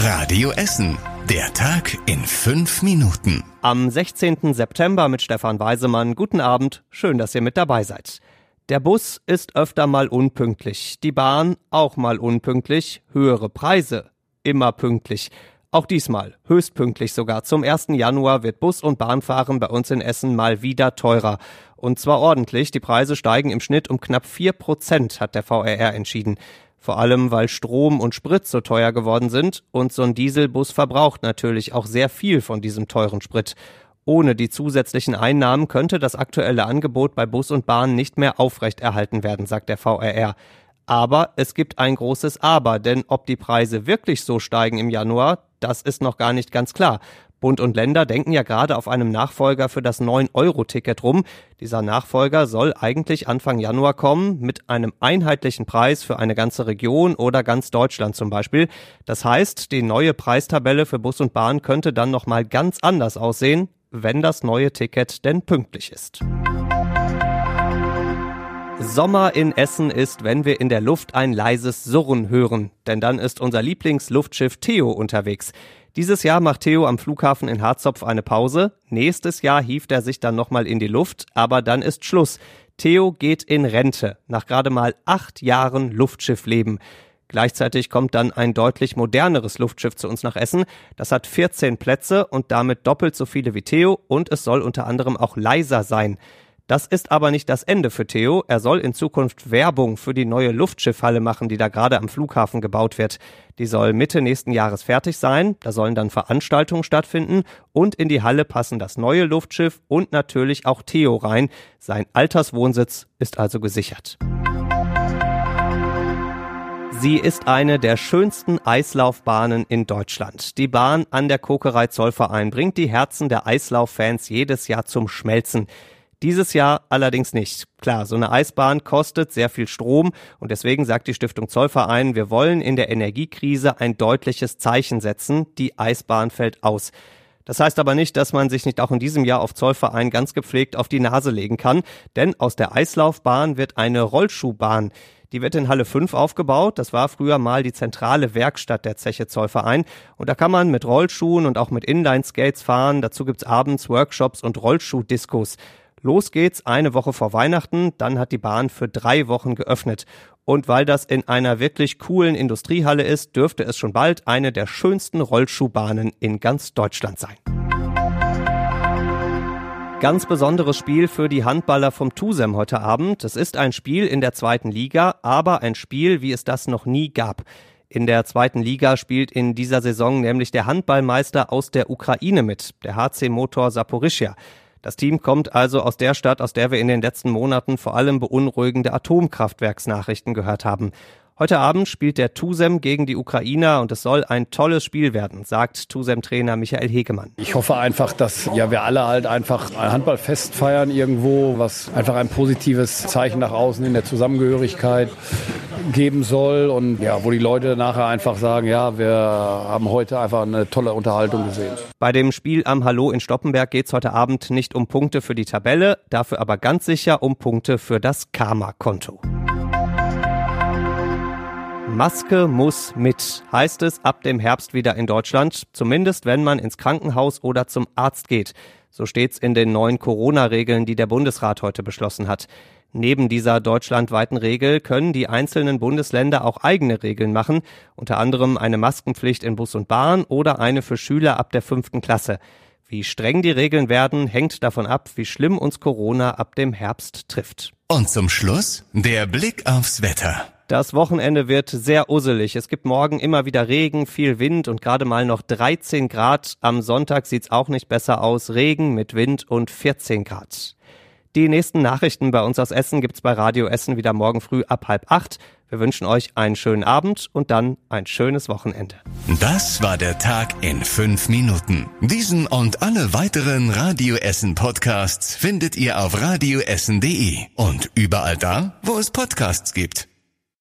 Radio Essen. Der Tag in fünf Minuten. Am 16. September mit Stefan Weisemann. Guten Abend. Schön, dass ihr mit dabei seid. Der Bus ist öfter mal unpünktlich. Die Bahn auch mal unpünktlich. Höhere Preise. Immer pünktlich. Auch diesmal, höchstpünktlich sogar. Zum 1. Januar wird Bus- und Bahnfahren bei uns in Essen mal wieder teurer. Und zwar ordentlich. Die Preise steigen im Schnitt um knapp vier Prozent, hat der VRR entschieden. Vor allem, weil Strom und Sprit so teuer geworden sind und so ein Dieselbus verbraucht natürlich auch sehr viel von diesem teuren Sprit. Ohne die zusätzlichen Einnahmen könnte das aktuelle Angebot bei Bus und Bahn nicht mehr aufrechterhalten werden, sagt der VRR. Aber es gibt ein großes Aber, denn ob die Preise wirklich so steigen im Januar, das ist noch gar nicht ganz klar. Bund und Länder denken ja gerade auf einem Nachfolger für das 9-Euro-Ticket rum. Dieser Nachfolger soll eigentlich Anfang Januar kommen mit einem einheitlichen Preis für eine ganze Region oder ganz Deutschland zum Beispiel. Das heißt, die neue Preistabelle für Bus und Bahn könnte dann nochmal ganz anders aussehen, wenn das neue Ticket denn pünktlich ist. Sommer in Essen ist, wenn wir in der Luft ein leises Surren hören, denn dann ist unser Lieblingsluftschiff Theo unterwegs. Dieses Jahr macht Theo am Flughafen in Harzopf eine Pause. Nächstes Jahr hieft er sich dann nochmal in die Luft, aber dann ist Schluss. Theo geht in Rente nach gerade mal acht Jahren Luftschiffleben. Gleichzeitig kommt dann ein deutlich moderneres Luftschiff zu uns nach Essen. Das hat 14 Plätze und damit doppelt so viele wie Theo und es soll unter anderem auch leiser sein. Das ist aber nicht das Ende für Theo. Er soll in Zukunft Werbung für die neue Luftschiffhalle machen, die da gerade am Flughafen gebaut wird. Die soll Mitte nächsten Jahres fertig sein. Da sollen dann Veranstaltungen stattfinden und in die Halle passen das neue Luftschiff und natürlich auch Theo rein. Sein Alterswohnsitz ist also gesichert. Sie ist eine der schönsten Eislaufbahnen in Deutschland. Die Bahn an der Kokerei Zollverein bringt die Herzen der Eislauffans jedes Jahr zum Schmelzen. Dieses Jahr allerdings nicht. Klar, so eine Eisbahn kostet sehr viel Strom und deswegen sagt die Stiftung Zollverein, wir wollen in der Energiekrise ein deutliches Zeichen setzen. Die Eisbahn fällt aus. Das heißt aber nicht, dass man sich nicht auch in diesem Jahr auf Zollverein ganz gepflegt auf die Nase legen kann, denn aus der Eislaufbahn wird eine Rollschuhbahn. Die wird in Halle 5 aufgebaut. Das war früher mal die zentrale Werkstatt der Zeche Zollverein. Und da kann man mit Rollschuhen und auch mit Inline-Skates fahren. Dazu gibt's abends Workshops und Rollschuh-Diskos. Los geht's eine Woche vor Weihnachten, dann hat die Bahn für drei Wochen geöffnet. Und weil das in einer wirklich coolen Industriehalle ist, dürfte es schon bald eine der schönsten Rollschuhbahnen in ganz Deutschland sein. Ganz besonderes Spiel für die Handballer vom Tusem heute Abend. Es ist ein Spiel in der zweiten Liga, aber ein Spiel, wie es das noch nie gab. In der zweiten Liga spielt in dieser Saison nämlich der Handballmeister aus der Ukraine mit, der HC Motor Saporischia. Das Team kommt also aus der Stadt, aus der wir in den letzten Monaten vor allem beunruhigende Atomkraftwerksnachrichten gehört haben. Heute Abend spielt der Tusem gegen die Ukrainer und es soll ein tolles Spiel werden, sagt Tusem-Trainer Michael Hegemann. Ich hoffe einfach, dass ja wir alle halt einfach ein Handballfest feiern irgendwo, was einfach ein positives Zeichen nach außen in der Zusammengehörigkeit geben soll und ja, wo die Leute nachher einfach sagen, ja, wir haben heute einfach eine tolle Unterhaltung gesehen. Bei dem Spiel am Hallo in Stoppenberg geht es heute Abend nicht um Punkte für die Tabelle, dafür aber ganz sicher um Punkte für das Karma-Konto. Maske muss mit, heißt es ab dem Herbst wieder in Deutschland, zumindest wenn man ins Krankenhaus oder zum Arzt geht. So steht's in den neuen Corona-Regeln, die der Bundesrat heute beschlossen hat. Neben dieser deutschlandweiten Regel können die einzelnen Bundesländer auch eigene Regeln machen, unter anderem eine Maskenpflicht in Bus und Bahn oder eine für Schüler ab der fünften Klasse. Wie streng die Regeln werden, hängt davon ab, wie schlimm uns Corona ab dem Herbst trifft. Und zum Schluss der Blick aufs Wetter. Das Wochenende wird sehr usselig. Es gibt morgen immer wieder Regen, viel Wind und gerade mal noch 13 Grad. Am Sonntag sieht's auch nicht besser aus. Regen mit Wind und 14 Grad. Die nächsten Nachrichten bei uns aus Essen gibt's bei Radio Essen wieder morgen früh ab halb acht. Wir wünschen euch einen schönen Abend und dann ein schönes Wochenende. Das war der Tag in fünf Minuten. Diesen und alle weiteren Radio Essen Podcasts findet ihr auf radioessen.de und überall da, wo es Podcasts gibt.